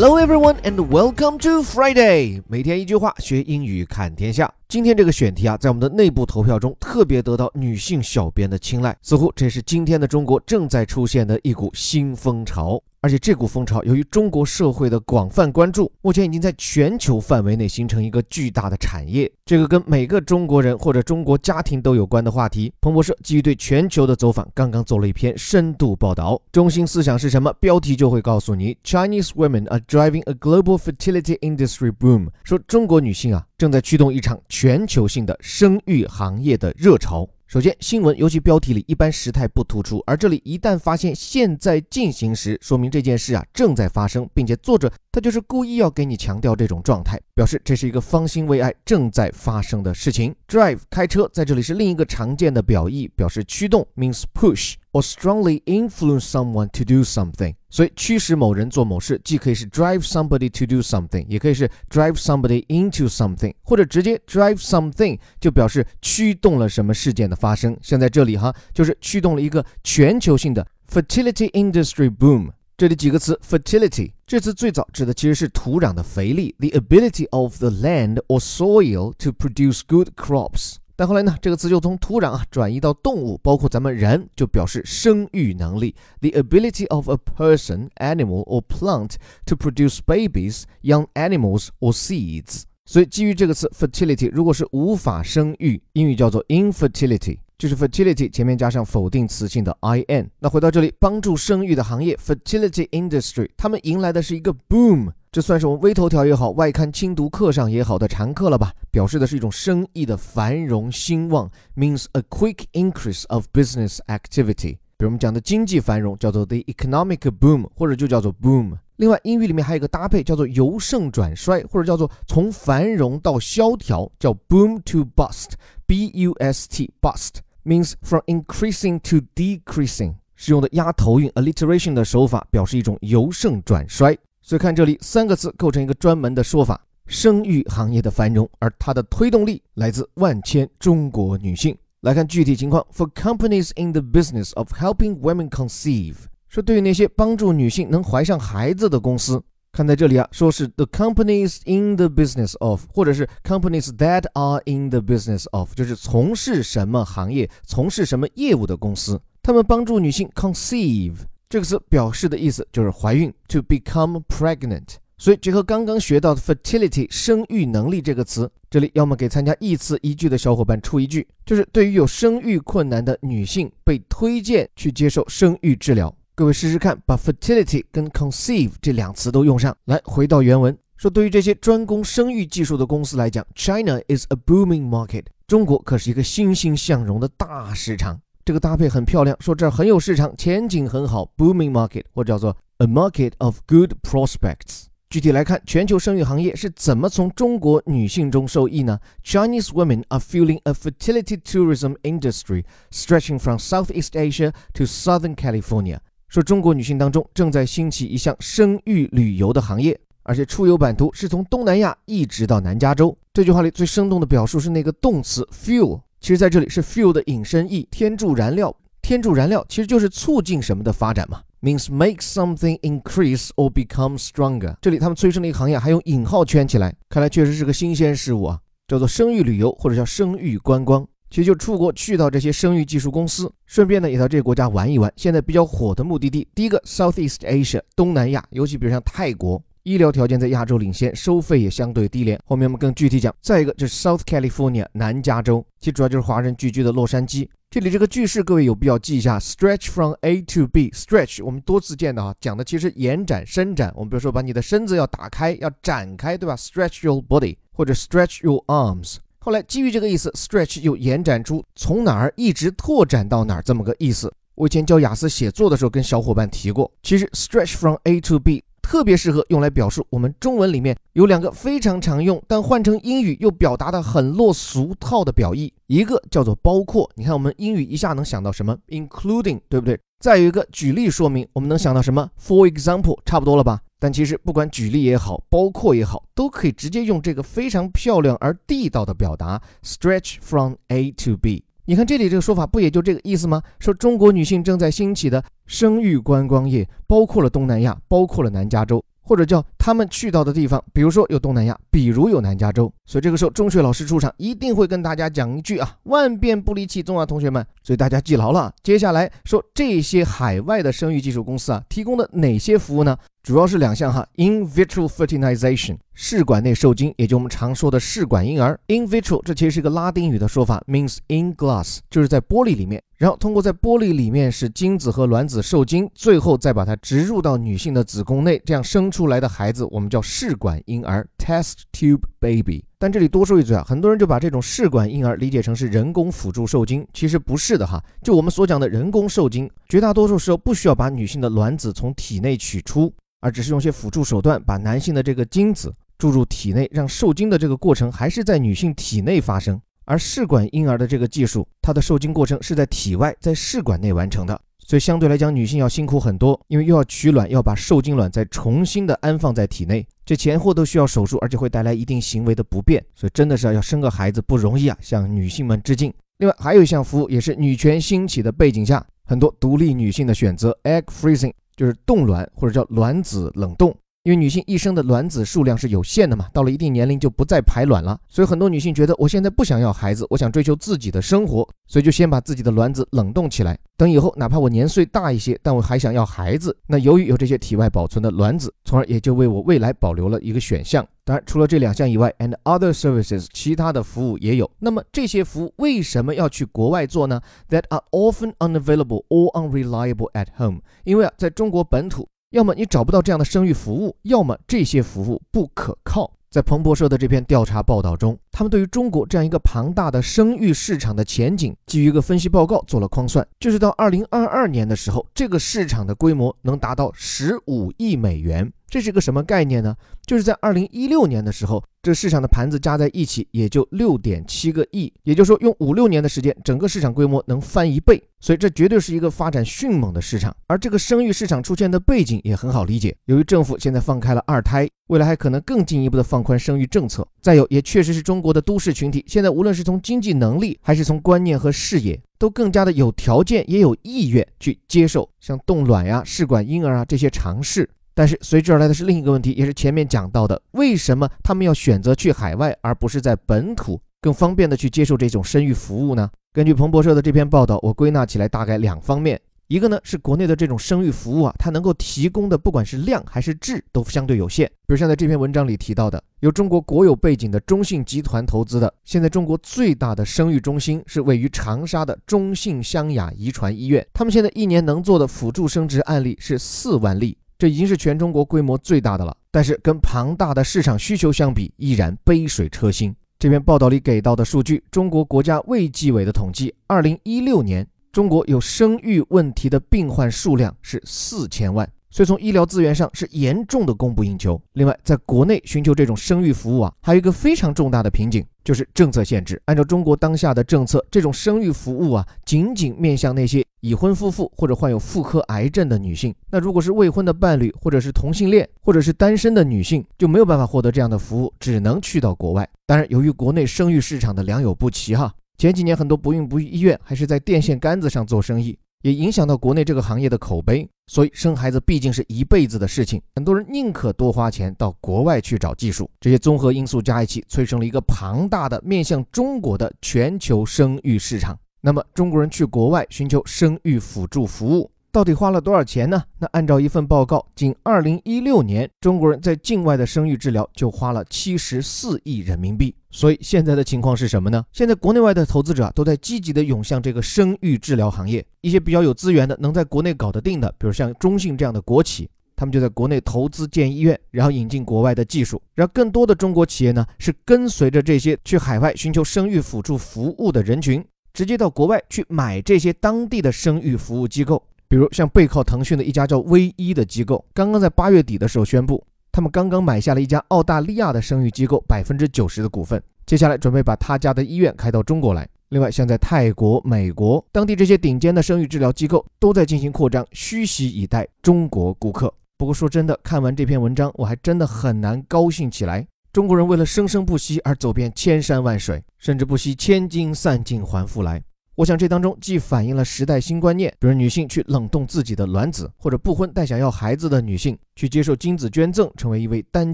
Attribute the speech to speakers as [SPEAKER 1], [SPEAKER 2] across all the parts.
[SPEAKER 1] Hello everyone and welcome to Friday。每天一句话，学英语看天下。 今天这个选题啊，在我们的内部投票中特别得到女性小编的青睐，似乎这是今天的中国正在出现的一股新风潮。而且这股风潮由于中国社会的广泛关注，目前已经在全球范围内形成一个巨大的产业。这个跟每个中国人或者中国家庭都有关的话题，彭博社基于对全球的走访，刚刚做了一篇深度报道。中心思想是什么？标题就会告诉你：Chinese women are driving a global fertility industry boom。说中国女性啊，正在驱动一场全球性的生育行业的热潮。首先，新闻尤其标题里一般时态不突出，而这里一旦发现现在进行时，说明这件事啊正在发生，并且作者他就是故意要给你强调这种状态，表示这是一个方兴未艾正在发生的事情。Drive 开车在这里是另一个常见的表意，表示驱动，means push。or strongly influence someone to do something，所以驱使某人做某事，既可以是 drive somebody to do something，也可以是 drive somebody into something，或者直接 drive something 就表示驱动了什么事件的发生。像在这里哈，就是驱动了一个全球性的 fertility industry boom。这里几个词，fertility 这词最早指的其实是土壤的肥力，the ability of the land or soil to produce good crops。 但后来呢，这个词就从土壤啊转移到动物，包括咱们人，就表示生育能力，the ability of a person, animal or plant to produce babies, young animals or seeds。所以基于这个词 fertility，如果是无法生育，英语叫做 infertility，就是 fertility 前面加上否定词性的 in。那回到这里，帮助生育的行业 fertility industry，他们迎来的是一个 boom。这算是我们微头条也好，外刊精读课上也好的常客了吧？表示的是一种生意的繁荣兴旺，means a quick increase of business activity。比如我们讲的经济繁荣叫做 the economic boom，或者就叫做 boom。另外，英语里面还有一个搭配叫做由盛转衰，或者叫做从繁荣到萧条，叫 boom to bust，b u s t bust means from increasing to decreasing，是用的押头韵 alliteration 的手法，表示一种由盛转衰。所以看这里三个字构成一个专门的说法：生育行业的繁荣，而它的推动力来自万千中国女性。来看具体情况：For companies in the business of helping women conceive，说对于那些帮助女性能怀上孩子的公司，看在这里啊，说是 the companies in the business of，或者是 companies that are in the business of，就是从事什么行业、从事什么业务的公司，他们帮助女性 conceive。这个词表示的意思就是怀孕，to become pregnant。所以结合刚刚学到的 fertility 生育能力这个词，这里要么给参加一词一句的小伙伴出一句，就是对于有生育困难的女性，被推荐去接受生育治疗。各位试试看，把 fertility 跟 conceive 这两词都用上来。回到原文，说对于这些专攻生育技术的公司来讲，China is a booming market。中国可是一个欣欣向荣的大市场。这个搭配很漂亮，说这儿很有市场，前景很好，booming market，或者叫做 a market of good prospects。具体来看，全球生育行业是怎么从中国女性中受益呢？Chinese women are fueling a fertility tourism industry stretching from Southeast Asia to Southern California。 说中国女性当中正在兴起一项生育旅游的行业，而且出游版图是从东南亚一直到南加州。这句话里最生动的表述是那个动词 fuel。其实，在这里是 fuel 的引申义，天助燃料。天助燃料其实就是促进什么的发展嘛，means make something increase or become stronger。这里他们催生的一个行业还用引号圈起来，看来确实是个新鲜事物啊，叫做生育旅游或者叫生育观光。其实就出国去到这些生育技术公司，顺便呢也到这个国家玩一玩。现在比较火的目的地，第一个 Southeast Asia 东南亚，尤其比如像泰国。医疗条件在亚洲领先，收费也相对低廉。后面我们更具体讲。再一个就是 South California 南加州，其主要就是华人聚居的洛杉矶。这里这个句式各位有必要记一下：stretch from A to B，stretch 我们多次见的啊，讲的其实延展、伸展。我们比如说把你的身子要打开、要展开，对吧？stretch your body 或者 stretch your arms。后来基于这个意思，stretch 又延展出从哪儿一直拓展到哪儿这么个意思。我以前教雅思写作的时候跟小伙伴提过，其实 stretch from A to B。特别适合用来表述我们中文里面有两个非常常用，但换成英语又表达的很落俗套的表意，一个叫做包括。你看我们英语一下能想到什么？including，对不对？再有一个举例说明，我们能想到什么？For example，差不多了吧？但其实不管举例也好，包括也好，都可以直接用这个非常漂亮而地道的表达：stretch from A to B。你看这里这个说法不也就这个意思吗？说中国女性正在兴起的生育观光业，包括了东南亚，包括了南加州，或者叫他们去到的地方，比如说有东南亚，比如有南加州。所以这个时候，中学老师出场一定会跟大家讲一句啊，万变不离其宗啊，同学们。所以大家记牢了。接下来说这些海外的生育技术公司啊，提供的哪些服务呢？主要是两项哈，in vitro fertilization，试管内受精，也就我们常说的试管婴儿。in vitro 这其实是一个拉丁语的说法，means in glass，就是在玻璃里面，然后通过在玻璃里面使精子和卵子受精，最后再把它植入到女性的子宫内，这样生出来的孩子我们叫试管婴儿，test tube baby。但这里多说一嘴啊，很多人就把这种试管婴儿理解成是人工辅助受精，其实不是的哈。就我们所讲的人工受精，绝大多数时候不需要把女性的卵子从体内取出。而只是用些辅助手段，把男性的这个精子注入体内，让受精的这个过程还是在女性体内发生。而试管婴儿的这个技术，它的受精过程是在体外，在试管内完成的，所以相对来讲，女性要辛苦很多，因为又要取卵，要把受精卵再重新的安放在体内，这前后都需要手术，而且会带来一定行为的不便，所以真的是要生个孩子不容易啊，向女性们致敬。另外还有一项服务，也是女权兴起的背景下，很多独立女性的选择，egg freezing。就是冻卵或者叫卵子冷冻，因为女性一生的卵子数量是有限的嘛，到了一定年龄就不再排卵了，所以很多女性觉得我现在不想要孩子，我想追求自己的生活，所以就先把自己的卵子冷冻起来，等以后哪怕我年岁大一些，但我还想要孩子，那由于有这些体外保存的卵子，从而也就为我未来保留了一个选项。当然，除了这两项以外，and other services，其他的服务也有。那么这些服务为什么要去国外做呢？That are often unavailable or unreliable at home。因为啊，在中国本土，要么你找不到这样的生育服务，要么这些服务不可靠。在彭博社的这篇调查报道中，他们对于中国这样一个庞大的生育市场的前景，基于一个分析报告做了框算，就是到二零二二年的时候，这个市场的规模能达到十五亿美元。这是一个什么概念呢？就是在二零一六年的时候，这市场的盘子加在一起也就六点七个亿，也就是说用五六年的时间，整个市场规模能翻一倍。所以这绝对是一个发展迅猛的市场。而这个生育市场出现的背景也很好理解，由于政府现在放开了二胎，未来还可能更进一步的放宽生育政策。再有，也确实是中国的都市群体现在无论是从经济能力，还是从观念和视野，都更加的有条件，也有意愿去接受像冻卵呀、试管婴儿啊这些尝试。但是随之而来的是另一个问题，也是前面讲到的，为什么他们要选择去海外，而不是在本土更方便的去接受这种生育服务呢？根据彭博社的这篇报道，我归纳起来大概两方面。一个呢是国内的这种生育服务啊，它能够提供的不管是量还是质都相对有限。比如像在这篇文章里提到的，由中国国有背景的中信集团投资的，现在中国最大的生育中心是位于长沙的中信湘雅遗传医院，他们现在一年能做的辅助生殖案例是四万例。这已经是全中国规模最大的了，但是跟庞大的市场需求相比，依然杯水车薪。这篇报道里给到的数据，中国国家卫计委的统计，二零一六年中国有生育问题的病患数量是四千万，所以从医疗资源上是严重的供不应求。另外，在国内寻求这种生育服务啊，还有一个非常重大的瓶颈。就是政策限制。按照中国当下的政策，这种生育服务啊，仅仅面向那些已婚夫妇或者患有妇科癌症的女性。那如果是未婚的伴侣，或者是同性恋，或者是单身的女性，就没有办法获得这样的服务，只能去到国外。当然，由于国内生育市场的良莠不齐，哈，前几年很多不孕不育医院还是在电线杆子上做生意。也影响到国内这个行业的口碑，所以生孩子毕竟是一辈子的事情，很多人宁可多花钱到国外去找技术。这些综合因素加一起，催生了一个庞大的面向中国的全球生育市场。那么，中国人去国外寻求生育辅助服务。到底花了多少钱呢？那按照一份报告，仅2016年，中国人在境外的生育治疗就花了74亿人民币。所以现在的情况是什么呢？现在国内外的投资者都在积极的涌向这个生育治疗行业。一些比较有资源的，能在国内搞得定的，比如像中信这样的国企，他们就在国内投资建医院，然后引进国外的技术。然后更多的中国企业呢，是跟随着这些去海外寻求生育辅助服务的人群，直接到国外去买这些当地的生育服务机构。比如像背靠腾讯的一家叫微医的机构，刚刚在八月底的时候宣布，他们刚刚买下了一家澳大利亚的生育机构百分之九十的股份，接下来准备把他家的医院开到中国来。另外，像在泰国、美国当地这些顶尖的生育治疗机构都在进行扩张，虚席以待中国顾客。不过说真的，看完这篇文章，我还真的很难高兴起来。中国人为了生生不息而走遍千山万水，甚至不惜千金散尽还复来。我想这当中既反映了时代新观念，比如女性去冷冻自己的卵子，或者不婚但想要孩子的女性去接受精子捐赠，成为一位单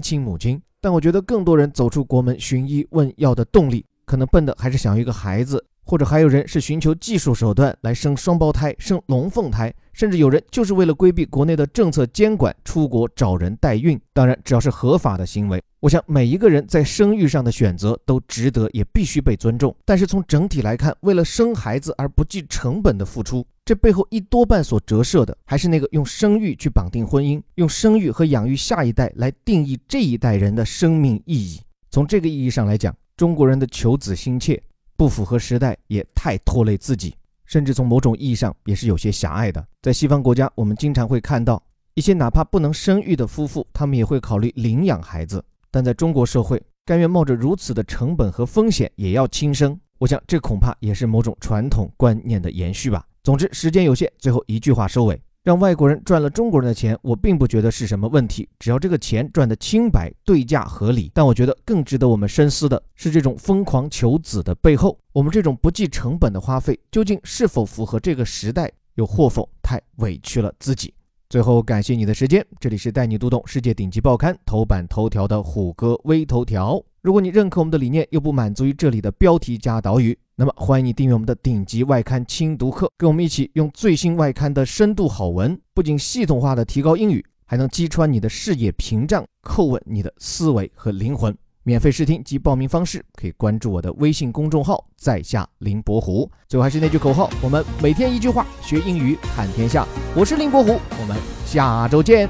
[SPEAKER 1] 亲母亲。但我觉得更多人走出国门寻医问药的动力，可能奔的还是想要一个孩子。或者还有人是寻求技术手段来生双胞胎、生龙凤胎，甚至有人就是为了规避国内的政策监管，出国找人代孕。当然，只要是合法的行为，我想每一个人在生育上的选择都值得，也必须被尊重。但是从整体来看，为了生孩子而不计成本的付出，这背后一多半所折射的还是那个用生育去绑定婚姻，用生育和养育下一代来定义这一代人的生命意义。从这个意义上来讲，中国人的求子心切。不符合时代，也太拖累自己，甚至从某种意义上也是有些狭隘的。在西方国家，我们经常会看到一些哪怕不能生育的夫妇，他们也会考虑领养孩子。但在中国社会，甘愿冒着如此的成本和风险也要轻生，我想这恐怕也是某种传统观念的延续吧。总之，时间有限，最后一句话收尾。让外国人赚了中国人的钱，我并不觉得是什么问题，只要这个钱赚得清白、对价合理。但我觉得更值得我们深思的是，这种疯狂求子的背后，我们这种不计成本的花费，究竟是否符合这个时代，又或否太委屈了自己？最后，感谢你的时间，这里是带你读懂世界顶级报刊头版头条的虎哥微头条。如果你认可我们的理念，又不满足于这里的标题加导语。那么，欢迎你订阅我们的顶级外刊精读课，跟我们一起用最新外刊的深度好文，不仅系统化的提高英语，还能击穿你的视野屏障，叩问你的思维和灵魂。免费试听及报名方式，可以关注我的微信公众号“在下林伯虎”。最后还是那句口号：我们每天一句话，学英语看天下。我是林伯虎，我们下周见。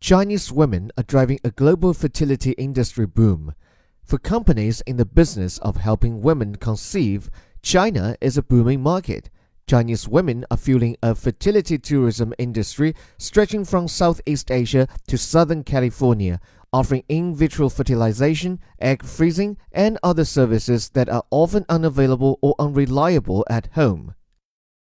[SPEAKER 1] Chinese women are driving a global fertility industry boom. For companies in the business of helping women conceive, China is a booming market. Chinese women are fueling a fertility tourism industry stretching from Southeast Asia to Southern California, offering in vitro fertilization, egg freezing, and other services that are often unavailable or unreliable at home.